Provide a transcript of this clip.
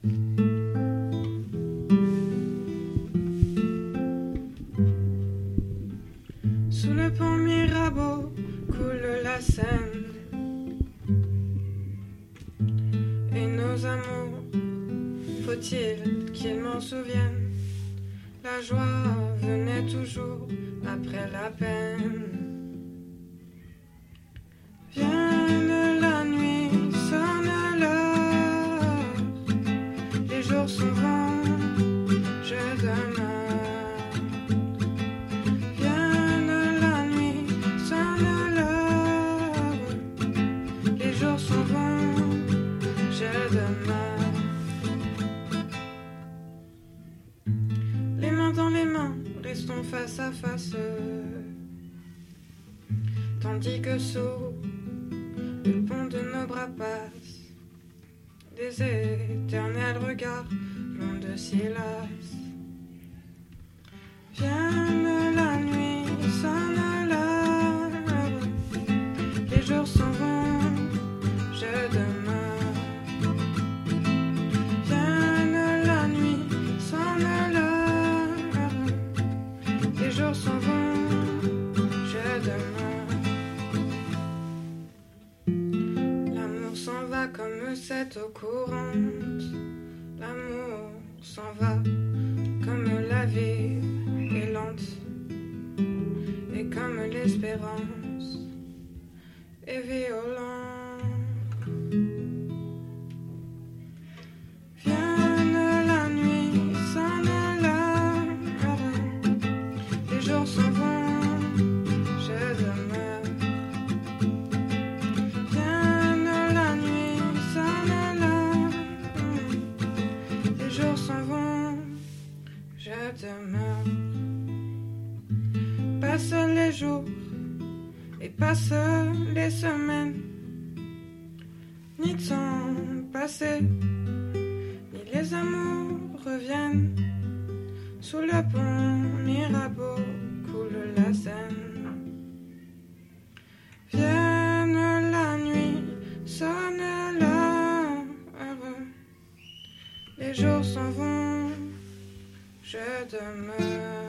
Sous le pont Mirabeau coule la Seine. Et nos amours, faut-il qu'ils m'en souviennent? La joie venait toujours après la peine. Les mains dans les mains, restons face à face. Tandis que sous le pont de nos bras passent des éternels regards longs de silas. Cette eau courante. L'amour s'en va comme la vie est lente. Et comme l'espérance est violente. Demeure. Passent les jours et passent les semaines. Ni temps passé, ni les amours reviennent. Sous le pont Mirabeau coule la Seine. Vienne la nuit, sonne l'heure. Les jours s'en vont, je demeure.